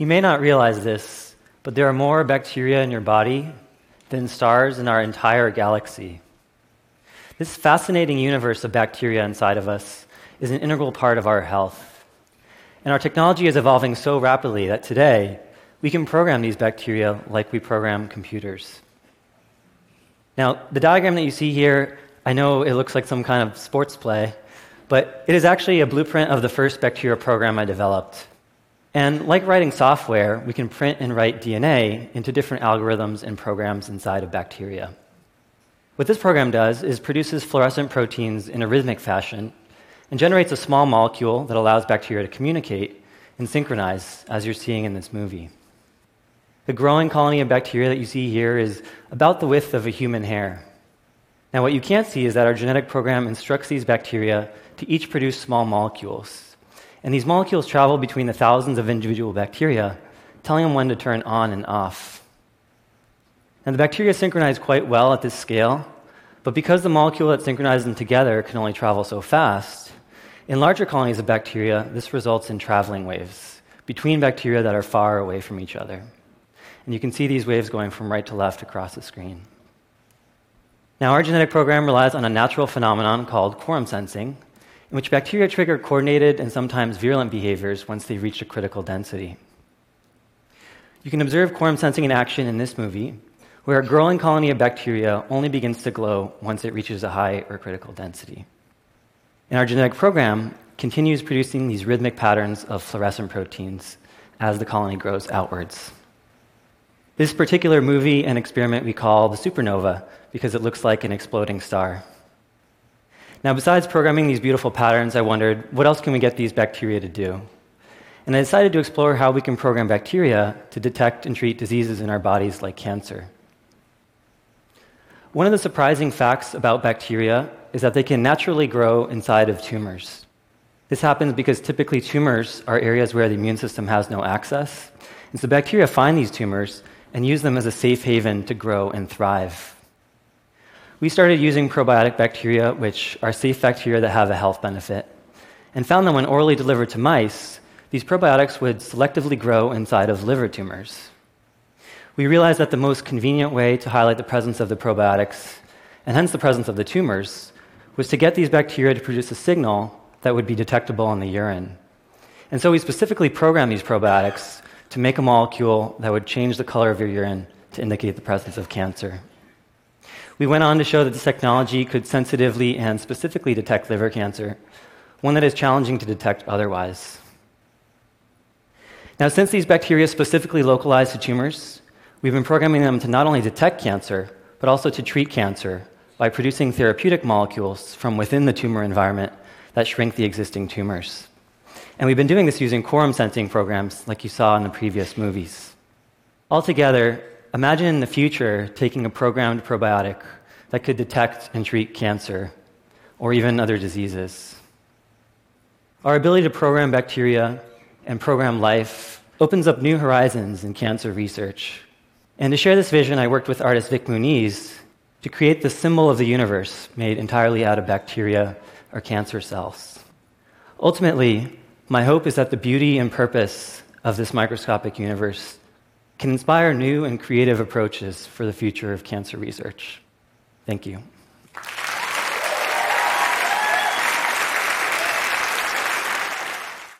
You may not realize this, but there are more bacteria in your body than stars in our entire galaxy. This fascinating universe of bacteria inside of us is an integral part of our health. And our technology is evolving so rapidly that today we can program these bacteria like we program computers. Now, the diagram that you see here, I know it looks like some kind of sports play, but it is actually a blueprint of the first bacteria program I developed. And like writing software, we can print and write DNA into different algorithms and programs inside of bacteria. What this program does is produces fluorescent proteins in a rhythmic fashion and generates a small molecule that allows bacteria to communicate and synchronize, as you're seeing in this movie. The growing colony of bacteria that you see here is about the width of a human hair. Now, what you can't see is that our genetic program instructs these bacteria to each produce small molecules. And these molecules travel between the thousands of individual bacteria, telling them when to turn on and off. And the bacteria synchronize quite well at this scale, but because the molecule that synchronizes them together can only travel so fast, in larger colonies of bacteria, this results in traveling waves between bacteria that are far away from each other. And you can see these waves going from right to left across the screen. Now, our genetic program relies on a natural phenomenon called quorum sensing, in which bacteria trigger coordinated and sometimes virulent behaviors once they reach a critical density. You can observe quorum sensing in action in this movie, where a growing colony of bacteria only begins to glow once it reaches a high or critical density. And our genetic program continues producing these rhythmic patterns of fluorescent proteins as the colony grows outwards. This particular movie and experiment we call the supernova because it looks like an exploding star. Now, besides programming these beautiful patterns, I wondered what else can we get these bacteria to do? And I decided to explore how we can program bacteria to detect and treat diseases in our bodies like cancer. One of the surprising facts about bacteria is that they can naturally grow inside of tumors. This happens because typically tumors are areas where the immune system has no access. And so bacteria find these tumors and use them as a safe haven to grow and thrive we started using probiotic bacteria, which are safe bacteria that have a health benefit, and found that when orally delivered to mice, these probiotics would selectively grow inside of liver tumors. We realized that the most convenient way to highlight the presence of the probiotics, and hence the presence of the tumors, was to get these bacteria to produce a signal that would be detectable in the urine. And so we specifically programmed these probiotics to make a molecule that would change the color of your urine to indicate the presence of cancer. We went on to show that this technology could sensitively and specifically detect liver cancer, one that is challenging to detect otherwise. Now, since these bacteria specifically localize to tumors, we've been programming them to not only detect cancer, but also to treat cancer by producing therapeutic molecules from within the tumor environment that shrink the existing tumors. And we've been doing this using quorum sensing programs like you saw in the previous movies. Altogether, Imagine in the future taking a programmed probiotic that could detect and treat cancer or even other diseases. Our ability to program bacteria and program life opens up new horizons in cancer research. And to share this vision, I worked with artist Vik Muniz to create the symbol of the universe made entirely out of bacteria or cancer cells. Ultimately, my hope is that the beauty and purpose of this microscopic universe can inspire new and creative approaches for the future of cancer research. Thank you.